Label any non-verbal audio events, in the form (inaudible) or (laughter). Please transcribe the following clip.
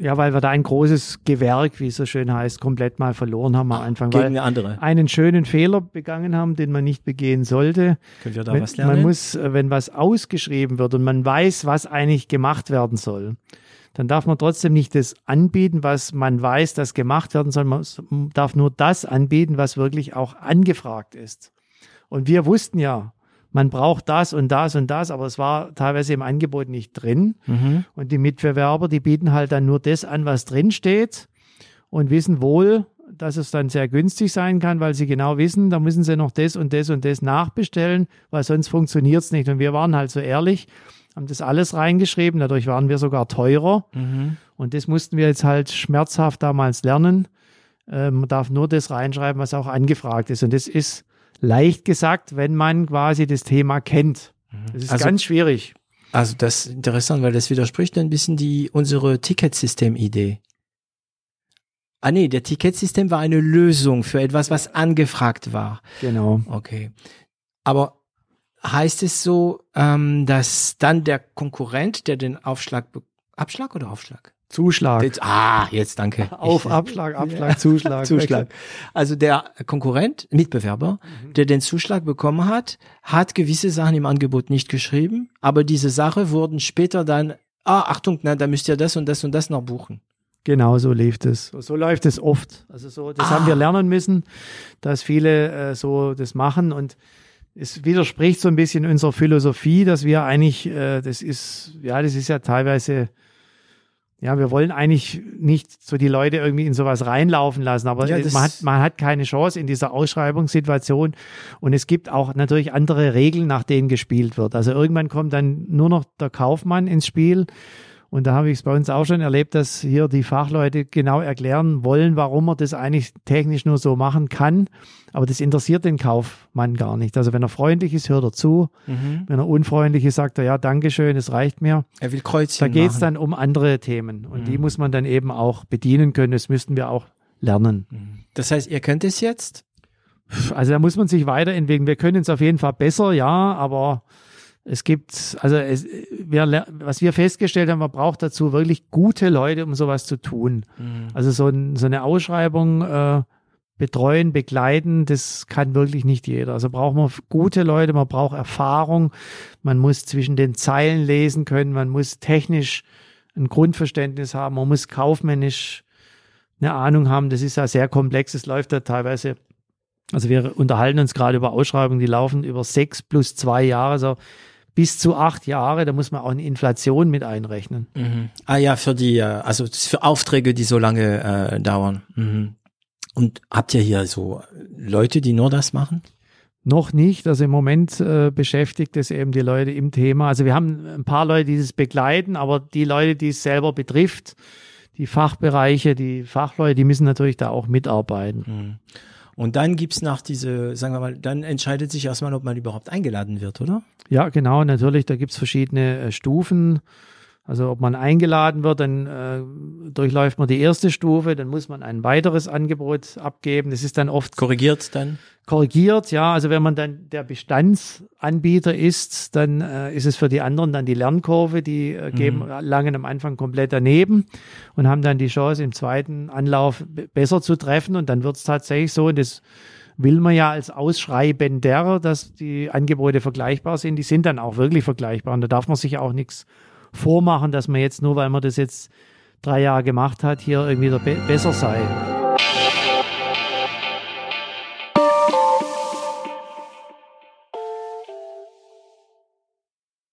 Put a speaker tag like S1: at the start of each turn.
S1: Ja, weil wir da ein großes Gewerk, wie es so schön heißt, komplett mal verloren haben am Anfang.
S2: Gegen
S1: weil
S2: eine andere.
S1: einen schönen Fehler begangen haben, den man nicht begehen sollte.
S2: Können wir da
S1: wenn,
S2: was lernen?
S1: Man muss, äh, wenn was ausgeschrieben wird und man weiß, was eigentlich gemacht werden soll, dann darf man trotzdem nicht das anbieten, was man weiß, das gemacht werden soll. Man darf nur das anbieten, was wirklich auch angefragt ist. Und wir wussten ja, man braucht das und das und das, aber es war teilweise im Angebot nicht drin.
S2: Mhm.
S1: Und die Mitbewerber, die bieten halt dann nur das an, was drin steht und wissen wohl, dass es dann sehr günstig sein kann, weil sie genau wissen, da müssen sie noch das und das und das nachbestellen, weil sonst funktioniert es nicht. Und wir waren halt so ehrlich, haben das alles reingeschrieben, dadurch waren wir sogar teurer.
S2: Mhm.
S1: Und das mussten wir jetzt halt schmerzhaft damals lernen. Äh, man darf nur das reinschreiben, was auch angefragt ist. Und das ist leicht gesagt, wenn man quasi das Thema kennt. Das ist
S2: Also-
S1: ganz schwierig.
S2: Also das ist interessant, weil das widerspricht ein bisschen die unsere Ticketsystem-Idee. Ah nee, der Ticketsystem war eine Lösung für etwas, was angefragt war.
S1: Genau.
S2: Okay. Aber heißt es so, ähm, dass dann der Konkurrent, der den Aufschlag, Abschlag oder Aufschlag?
S1: Zuschlag.
S2: Jetzt, ah, jetzt danke. (laughs)
S1: Auf,
S2: Ich-
S1: Abschlag, Abschlag, (laughs) Zuschlag.
S2: Zuschlag. Also der Konkurrent, Mitbewerber, der den Zuschlag bekommen hat, hat gewisse Sachen im Angebot nicht geschrieben, aber diese Sache wurden später dann, ah, Achtung, na, da müsst ihr das und das und das noch buchen.
S1: Genau so lief es. So läuft es oft. Also so, das
S2: Ah.
S1: haben wir lernen müssen, dass viele äh, so das machen und es widerspricht so ein bisschen unserer Philosophie, dass wir eigentlich, äh, das ist, ja, das ist ja teilweise, ja, wir wollen eigentlich nicht so die Leute irgendwie in sowas reinlaufen lassen, aber
S2: Ja,
S1: man, hat, man hat keine Chance in dieser Ausschreibungssituation und es gibt auch natürlich andere Regeln, nach denen gespielt wird. Also irgendwann kommt dann nur noch der Kaufmann ins Spiel und da habe ich es bei uns auch schon erlebt, dass hier die Fachleute genau erklären wollen, warum man das eigentlich technisch nur so machen kann. Aber das interessiert den Kaufmann gar nicht. Also wenn er freundlich ist, hört er zu. Wenn er unfreundlich ist, sagt er, ja, Dankeschön, es reicht mir.
S2: Er will Kreuzchen
S1: Da geht es dann um andere Themen. Und die muss man dann eben auch bedienen können. Das müssten wir auch lernen.
S2: Das heißt, ihr könnt es jetzt?
S1: Also da muss man sich weiterentwickeln. Wir können es auf jeden Fall besser, ja, aber es gibt, also es, wir, was wir festgestellt haben, man braucht dazu wirklich gute Leute, um sowas zu tun. Also so, ein, so eine Ausschreibung äh, betreuen, begleiten, das kann wirklich nicht jeder. Also braucht man gute Leute, man braucht Erfahrung, man muss zwischen den Zeilen lesen können, man muss technisch ein Grundverständnis haben, man muss kaufmännisch eine Ahnung haben. Das ist ja sehr komplex, es läuft ja teilweise also wir unterhalten uns gerade über Ausschreibungen, die laufen über sechs plus zwei Jahre, also bis zu acht Jahre. Da muss man auch eine Inflation mit einrechnen.
S2: Ah ja, für die, äh, also für Aufträge, die so lange äh, dauern. Mhm. Und habt ihr hier so Leute, die nur das machen?
S1: Noch nicht. Also im Moment äh, beschäftigt es eben die Leute im Thema. Also wir haben ein paar Leute, die das begleiten, aber die Leute, die es selber betrifft, die Fachbereiche, die Fachleute, die müssen natürlich da auch mitarbeiten.
S2: Und dann gibt's nach diese, sagen wir mal, dann entscheidet sich erstmal, ob man überhaupt eingeladen wird, oder?
S1: Ja, genau, natürlich, da gibt's verschiedene äh, Stufen. Also ob man eingeladen wird, dann äh, durchläuft man die erste Stufe, dann muss man ein weiteres Angebot abgeben. Das ist dann oft
S2: Korrigiert dann?
S1: korrigiert, ja. Also wenn man dann der Bestandsanbieter ist, dann äh, ist es für die anderen dann die Lernkurve, die äh, geben langen am Anfang komplett daneben und haben dann die Chance im zweiten Anlauf be- besser zu treffen und dann wird es tatsächlich so und das will man ja als Ausschreibender, dass die Angebote vergleichbar sind, die sind dann auch wirklich vergleichbar und da darf man sich auch nichts vormachen, dass man jetzt nur, weil man das jetzt drei Jahre gemacht hat, hier irgendwie besser sei.